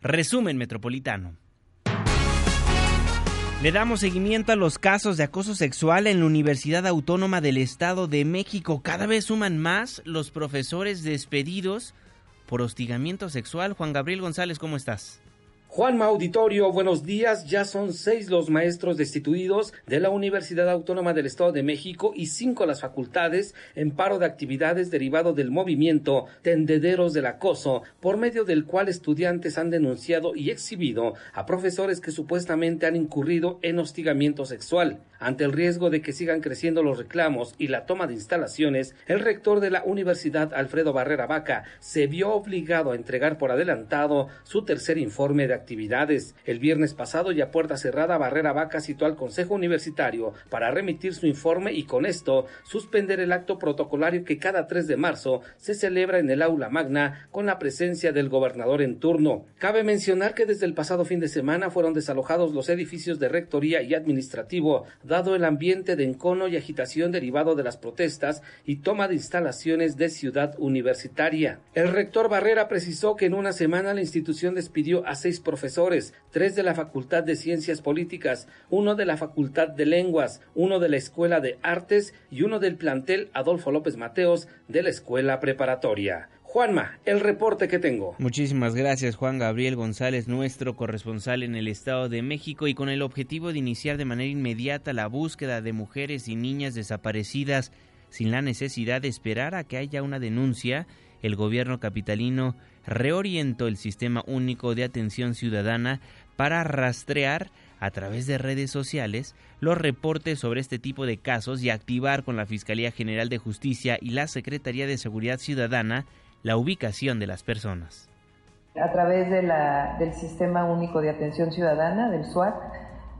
Resumen metropolitano. Le damos seguimiento a los casos de acoso sexual en la Universidad Autónoma del Estado de México. Cada vez suman más los profesores despedidos por hostigamiento sexual. Juan Gabriel González, ¿cómo estás? Juanma Auditorio, buenos días. Ya son seis los maestros destituidos de la Universidad Autónoma del Estado de México y cinco las facultades en paro de actividades derivado del movimiento Tendederos del Acoso, por medio del cual estudiantes han denunciado y exhibido a profesores que supuestamente han incurrido en hostigamiento sexual. Ante el riesgo de que sigan creciendo los reclamos y la toma de instalaciones, el rector de la Universidad, Alfredo Barrera Vaca, se vio obligado a entregar por adelantado su tercer informe de actividades. El viernes pasado y a puerta cerrada, Barrera Vaca citó al Consejo Universitario para remitir su informe y con esto suspender el acto protocolario que cada 3 de marzo se celebra en el aula magna con la presencia del gobernador en turno. Cabe mencionar que desde el pasado fin de semana fueron desalojados los edificios de rectoría y administrativo, dado el ambiente de encono y agitación derivado de las protestas y toma de instalaciones de ciudad universitaria. El rector Barrera precisó que en una semana la institución despidió a seis profesores, tres de la Facultad de Ciencias Políticas, uno de la Facultad de Lenguas, uno de la Escuela de Artes y uno del plantel Adolfo López Mateos de la Escuela Preparatoria. Juanma, el reporte que tengo. Muchísimas gracias Juan Gabriel González, nuestro corresponsal en el Estado de México y con el objetivo de iniciar de manera inmediata la búsqueda de mujeres y niñas desaparecidas sin la necesidad de esperar a que haya una denuncia, el gobierno capitalino reorientó el Sistema Único de Atención Ciudadana para rastrear a través de redes sociales los reportes sobre este tipo de casos y activar con la Fiscalía General de Justicia y la Secretaría de Seguridad Ciudadana la ubicación de las personas. A través del Sistema Único de Atención Ciudadana, del SWAT,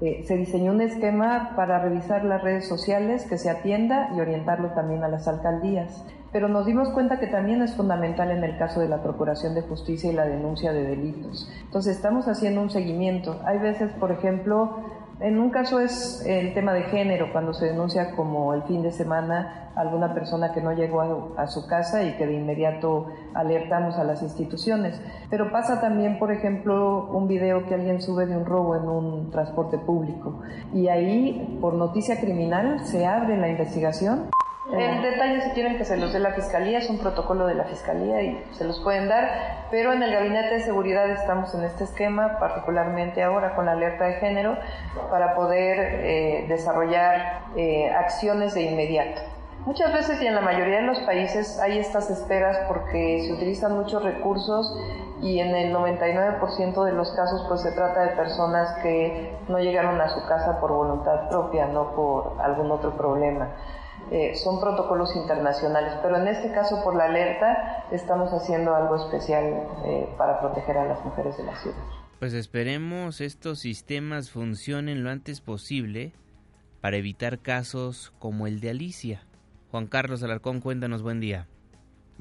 eh, se diseñó un esquema para revisar las redes sociales, que se atienda y orientarlo también a las alcaldías. Pero nos dimos cuenta que también es fundamental en el caso de la Procuración de Justicia y la denuncia de delitos. Entonces estamos haciendo un seguimiento. Hay veces, por ejemplo, en un caso es el tema de género, cuando se denuncia como el fin de semana alguna persona que no llegó a, su casa y que de inmediato alertamos a las instituciones. Pero pasa también, por ejemplo, un video que alguien sube de un robo en un transporte público y ahí, por noticia criminal, se abre la investigación. En detalle, si quieren que se los dé la Fiscalía, es un protocolo de la Fiscalía y se los pueden dar, pero en el Gabinete de Seguridad estamos en este esquema, particularmente ahora con la alerta de género, para poder eh, desarrollar eh, acciones de inmediato. Muchas veces y en la mayoría de los países hay estas esperas porque se utilizan muchos recursos y en el 99% de los casos pues se trata de personas que no llegaron a su casa por voluntad propia, no por algún otro problema. Eh, son protocolos internacionales, pero en este caso por la alerta estamos haciendo algo especial eh, para proteger a las mujeres de la ciudad. Pues esperemos estos sistemas funcionen lo antes posible para evitar casos como el de Alicia. Juan Carlos Alarcón, cuéntanos, buen día.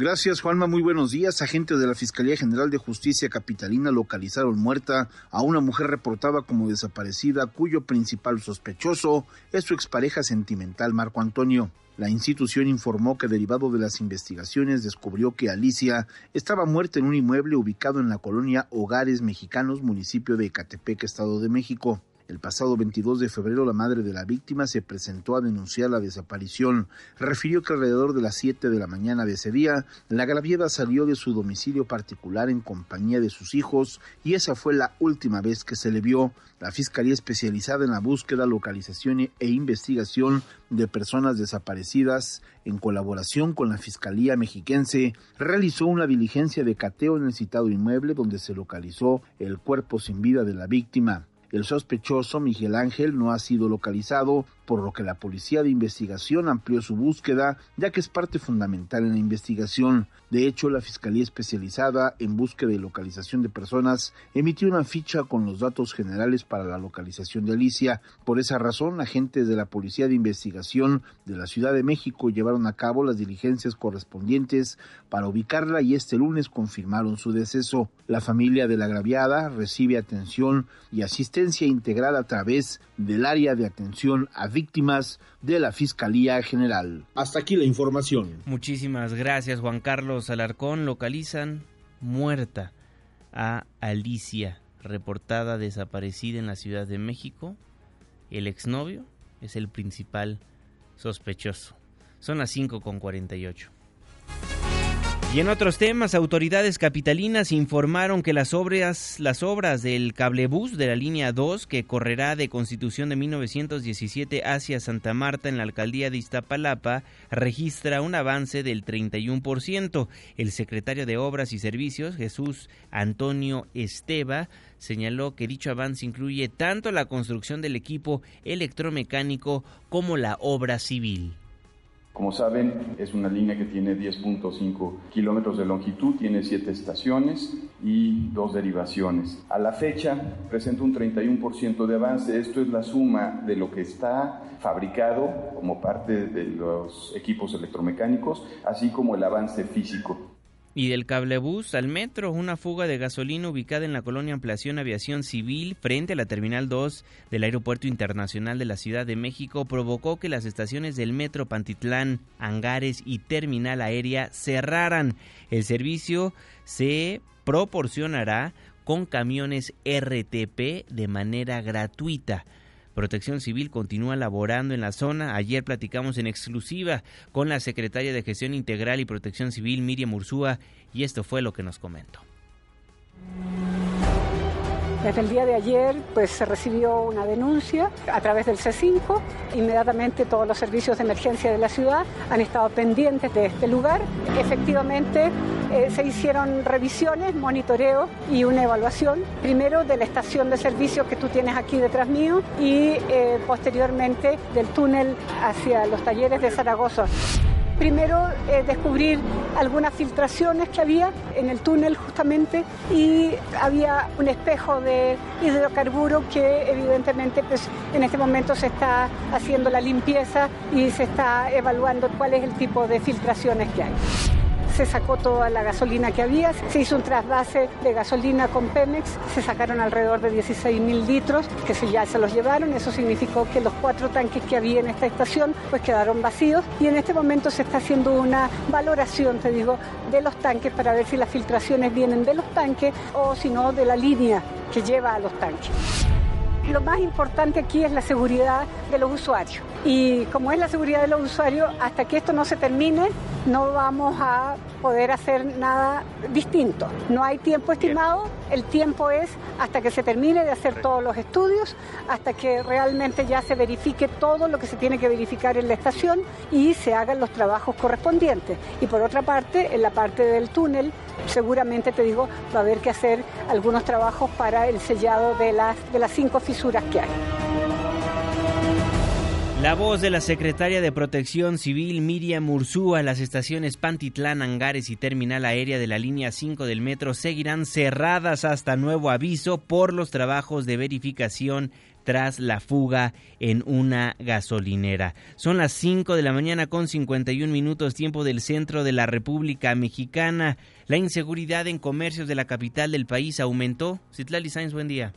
Gracias, Juanma. Muy buenos días. Agentes de la Fiscalía General de Justicia Capitalina localizaron muerta a una mujer reportada como desaparecida, cuyo principal sospechoso es su expareja sentimental, Marco Antonio. La institución informó que derivado de las investigaciones descubrió que Alicia estaba muerta en un inmueble ubicado en la colonia Hogares Mexicanos, municipio de Ecatepec, Estado de México. El pasado 22 de febrero la madre de la víctima se presentó a denunciar la desaparición. Refirió que alrededor de las 7 de la mañana de ese día, la graviera salió de su domicilio particular en compañía de sus hijos y esa fue la última vez que se le vio. La Fiscalía especializada en la búsqueda, localización e investigación de personas desaparecidas, en colaboración con la Fiscalía Mexiquense, realizó una diligencia de cateo en el citado inmueble donde se localizó el cuerpo sin vida de la víctima. El sospechoso Miguel Ángel no ha sido localizado, por lo que la Policía de Investigación amplió su búsqueda, ya que es parte fundamental en la investigación. De hecho, la Fiscalía Especializada en Búsqueda y Localización de Personas emitió una ficha con los datos generales para la localización de Alicia. Por esa razón, agentes de la Policía de Investigación de la Ciudad de México llevaron a cabo las diligencias correspondientes para ubicarla y este lunes confirmaron su deceso. La familia de la agraviada recibe atención y asistencia integral a través del área de atención a víctimas de la Fiscalía General. Hasta aquí la información. Muchísimas gracias, Juan Carlos Alarcón. Localizan muerta a Alicia, reportada desaparecida en la Ciudad de México. El exnovio es el principal sospechoso. Son las 5 con 48. Y en otros temas, autoridades capitalinas informaron que las obras, las obras del cablebús de la línea 2, que correrá de Constitución de 1917 hacia Santa Marta en la alcaldía de Iztapalapa, registra un avance del 31%. El secretario de Obras y Servicios, Jesús Antonio Esteba, señaló que dicho avance incluye tanto la construcción del equipo electromecánico como la obra civil. Como saben, es una línea que tiene 10.5 kilómetros de longitud, tiene 7 estaciones y dos derivaciones. A la fecha presenta un 31% de avance. Esto es la suma de lo que está fabricado como parte de los equipos electromecánicos, así como el avance físico. Y del cablebús al metro, una fuga de gasolina ubicada en la colonia Ampliación Aviación Civil frente a la Terminal 2 del Aeropuerto Internacional de la Ciudad de México provocó que las estaciones del metro Pantitlán, Hangares y Terminal Aérea cerraran. El servicio se proporcionará con camiones RTP de manera gratuita. Protección Civil continúa laborando en la zona. Ayer platicamos en exclusiva con la secretaria de Gestión Integral y Protección Civil, Miriam Ursúa, y esto fue lo que nos comentó. Desde el día de ayer pues, se recibió una denuncia a través del C5. Inmediatamente todos los servicios de emergencia de la ciudad han estado pendientes de este lugar. Efectivamente eh, se hicieron revisiones, monitoreo y una evaluación. Primero de la estación de servicio que tú tienes aquí detrás mío y eh, posteriormente del túnel hacia los talleres de Zaragoza primero eh, descubrir algunas filtraciones que había en el túnel justamente y había un espejo de hidrocarburo que evidentemente pues, en este momento se está haciendo la limpieza y se está evaluando cuál es el tipo de filtraciones que hay se sacó toda la gasolina que había, se hizo un trasvase de gasolina con Pemex, se sacaron alrededor de 16 mil litros que se, ya se los llevaron, eso significó que los cuatro tanques que había en esta estación pues quedaron vacíos. Y en este momento se está haciendo una valoración, te digo, de los tanques para ver si las filtraciones vienen de los tanques o si no de la línea que lleva a los tanques lo más importante aquí es la seguridad de los usuarios. Y como es la seguridad de los usuarios, hasta que esto no se termine, no vamos a poder hacer nada distinto. No hay tiempo estimado, el tiempo es hasta que se termine de hacer todos los estudios, hasta que realmente ya se verifique todo lo que se tiene que verificar en la estación y se hagan los trabajos correspondientes. Y por otra parte, en la parte del túnel, seguramente te digo, va a haber que hacer algunos trabajos para el sellado de las, de las cinco fisuras La voz de la secretaria de Protección Civil Miriam Ursúa, las estaciones Pantitlán, Angares y Terminal Aérea de la línea 5 del metro seguirán cerradas hasta nuevo aviso por los trabajos de verificación tras la fuga en una gasolinera. Son las 5 de la mañana con 51 minutos tiempo del centro de la República Mexicana. La inseguridad en comercios de la capital del país aumentó. Citlali Sainz, buen día.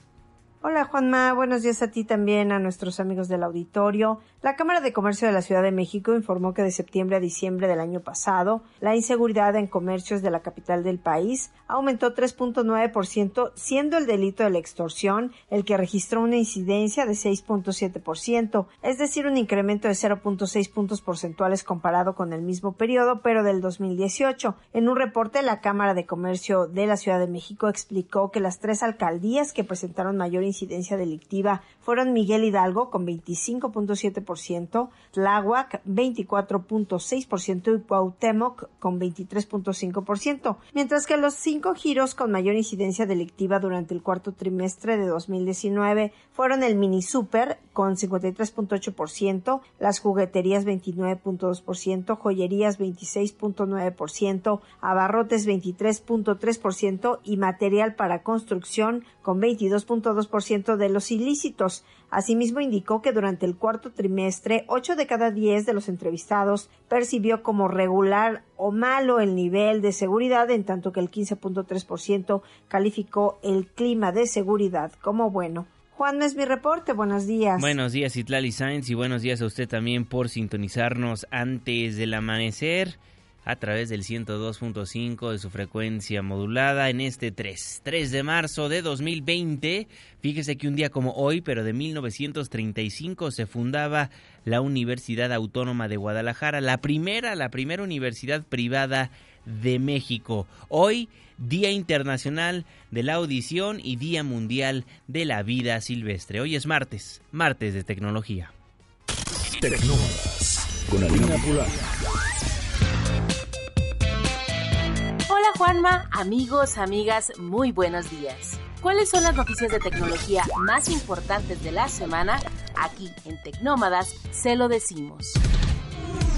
Hola Juanma, buenos días a ti también, a nuestros amigos del auditorio. La Cámara de Comercio de la Ciudad de México informó que de septiembre a diciembre del año pasado, la inseguridad en comercios de la capital del país aumentó 3.9%, siendo el delito de la extorsión el que registró una incidencia de 6.7%, es decir, un incremento de 0.6 puntos porcentuales comparado con el mismo periodo, pero del 2018. En un reporte, la Cámara de Comercio de la Ciudad de México explicó que las tres alcaldías que presentaron mayor incidencia delictiva fueron Miguel Hidalgo con 25.7%, Tláhuac 24.6% y Cuauhtémoc con 23.5%, mientras que los cinco giros con mayor incidencia delictiva durante el cuarto trimestre de 2019 fueron el Mini Super con 53.8%, las jugueterías 29.2%, joyerías 26.9%, abarrotes 23.3% y material para construcción con 22.2% de los ilícitos. Asimismo, indicó que durante el cuarto trimestre, 8 de cada 10 de los entrevistados percibió como regular o malo el nivel de seguridad, en tanto que el 15.3% calificó el clima de seguridad como bueno. Juan, es mi reporte. Buenos días. Buenos días, Itlali Sainz, y buenos días a usted también por sintonizarnos antes del amanecer a través del 102.5 de su frecuencia modulada en este 3, 3 de marzo de 2020. Fíjese que un día como hoy, pero de 1935, se fundaba la Universidad Autónoma de Guadalajara, la primera, la primera universidad privada de México. Hoy, Día Internacional de la Audición y Día Mundial de la Vida Silvestre. Hoy es martes, martes de tecnología. Tecnómadas con Alina Hola Juanma, amigos, amigas, muy buenos días. ¿Cuáles son las noticias de tecnología más importantes de la semana? Aquí en Tecnómadas se lo decimos.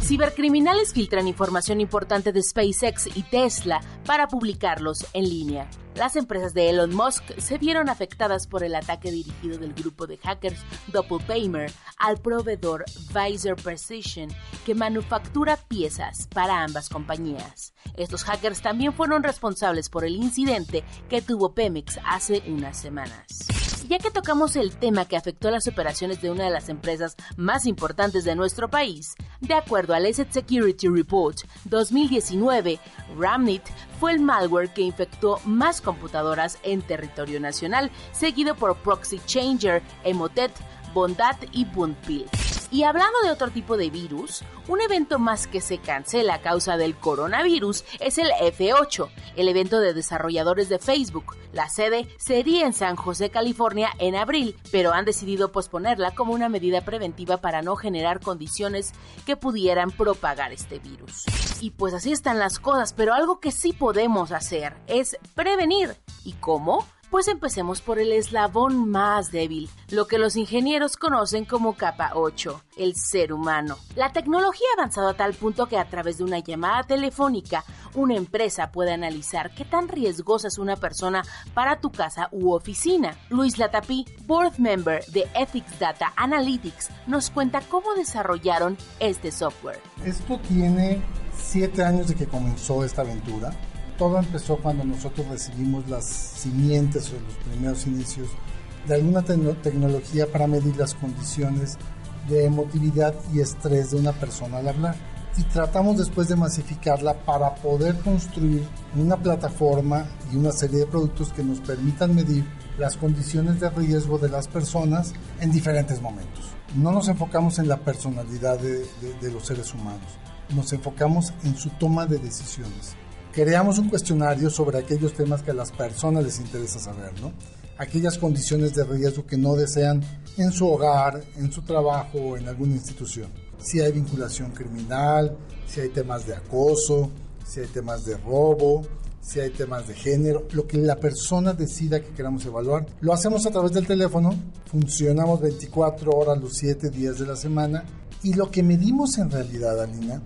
Cibercriminales filtran información importante de SpaceX y Tesla para publicarlos en línea. Las empresas de Elon Musk se vieron afectadas por el ataque dirigido del grupo de hackers Doppelganger al proveedor Visor Precision, que manufactura piezas para ambas compañías. Estos hackers también fueron responsables por el incidente que tuvo Pemex hace unas semanas ya que tocamos el tema que afectó las operaciones de una de las empresas más importantes de nuestro país, de acuerdo al Asset Security Report 2019, Ramnit fue el malware que infectó más computadoras en territorio nacional, seguido por Proxy Changer, Emotet, Bondat y Buntpil. Y hablando de otro tipo de virus, un evento más que se cancela a causa del coronavirus es el F8, el evento de desarrolladores de Facebook. La sede sería en San José, California, en abril, pero han decidido posponerla como una medida preventiva para no generar condiciones que pudieran propagar este virus. Y pues así están las cosas, pero algo que sí podemos hacer es prevenir. ¿Y cómo? Pues empecemos por el eslabón más débil, lo que los ingenieros conocen como capa 8, el ser humano. La tecnología ha avanzado a tal punto que a través de una llamada telefónica, una empresa puede analizar qué tan riesgosa es una persona para tu casa u oficina. Luis Latapí, board member de Ethics Data Analytics, nos cuenta cómo desarrollaron este software. Esto tiene siete años de que comenzó esta aventura todo empezó cuando nosotros recibimos las simientes o los primeros inicios de alguna tecnología para medir las condiciones de emotividad y estrés de una persona al hablar. Y tratamos después de masificarla para poder construir una plataforma y una serie de productos que nos permitan medir las condiciones de riesgo de las personas en diferentes momentos. No nos enfocamos en la personalidad de, de los seres humanos, nos enfocamos en su toma de decisiones creamos un cuestionario sobre aquellos temas que a las personas les interesa saber, ¿no? Aquellas condiciones de riesgo que no desean en su hogar, en su trabajo o en alguna institución. Si hay vinculación criminal, si hay temas de acoso, si hay temas de robo, si hay temas de género, lo que la persona decida que queramos evaluar. Lo hacemos a través del teléfono, funcionamos 24 horas los 7 días de la semana y lo que medimos en realidad, Alina,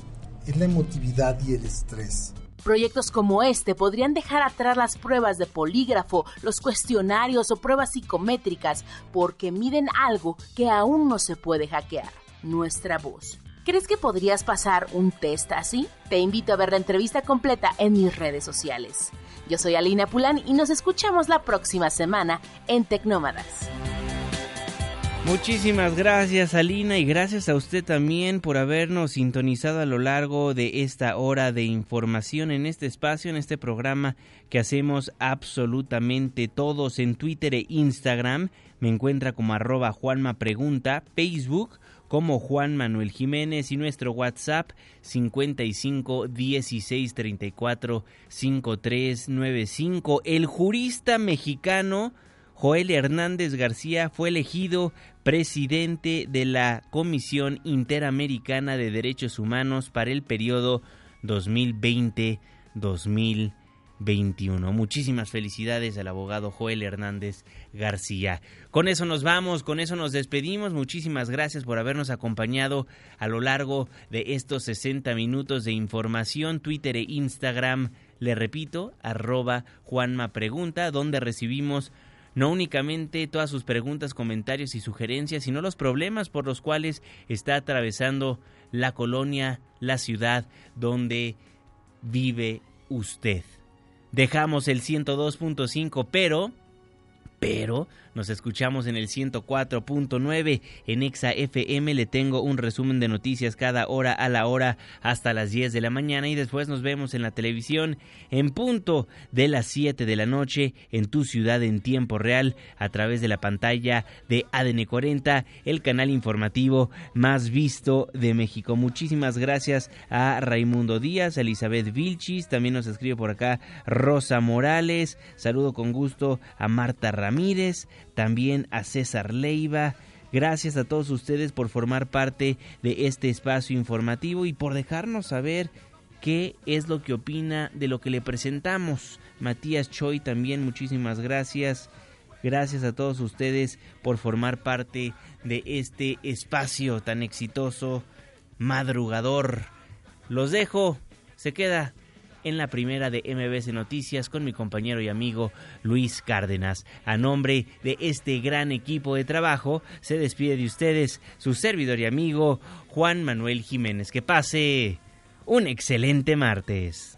es la emotividad y el estrés. Proyectos como este podrían dejar atrás las pruebas de polígrafo, los cuestionarios o pruebas psicométricas, porque miden algo que aún no se puede hackear, nuestra voz. ¿Crees que podrías pasar un test así? Te invito a ver la entrevista completa en mis redes sociales. Yo soy Alina Pulán y nos escuchamos la próxima semana en Tecnómadas. Muchísimas gracias Alina y gracias a usted también por habernos sintonizado a lo largo de esta hora de información en este espacio, en este programa que hacemos absolutamente todos en Twitter e Instagram. Me encuentra como arroba Juanma Pregunta, Facebook como Juan Manuel Jiménez y nuestro WhatsApp 55 16 34 5395. El jurista mexicano Joel Hernández García fue elegido presidente de la Comisión Interamericana de Derechos Humanos para el periodo 2020-2021. 21. Muchísimas felicidades al abogado Joel Hernández García. Con eso nos vamos, con eso nos despedimos. Muchísimas gracias por habernos acompañado a lo largo de estos 60 minutos de información, Twitter e Instagram. Le repito, arroba Juanma Pregunta, donde recibimos no únicamente todas sus preguntas, comentarios y sugerencias, sino los problemas por los cuales está atravesando la colonia, la ciudad donde vive usted. Dejamos el 102.5, pero, pero nos escuchamos en el 104.9 en Exa FM. Le tengo un resumen de noticias cada hora a la hora hasta las 10 de la mañana y después nos vemos en la televisión en punto de las 7 de la noche en tu ciudad en tiempo real a través de la pantalla de ADN 40, el canal informativo más visto de México. Muchísimas gracias a Raimundo Díaz, a Elizabeth Vilchis, también nos escribe por acá Rosa Morales, saludo con gusto a Marta Ramírez, también a César Leiva. Gracias a todos ustedes por formar parte de este espacio informativo y por dejarnos saber qué es lo que opina de lo que le presentamos. Matías Choi también, muchísimas gracias. Gracias a todos ustedes por formar parte de este espacio tan exitoso, madrugador. Los dejo, se queda en la primera de MBC Noticias con mi compañero y amigo Luis Cárdenas. A nombre de este gran equipo de trabajo, se despide de ustedes su servidor y amigo Juan Manuel Jiménez. Que pase un excelente martes.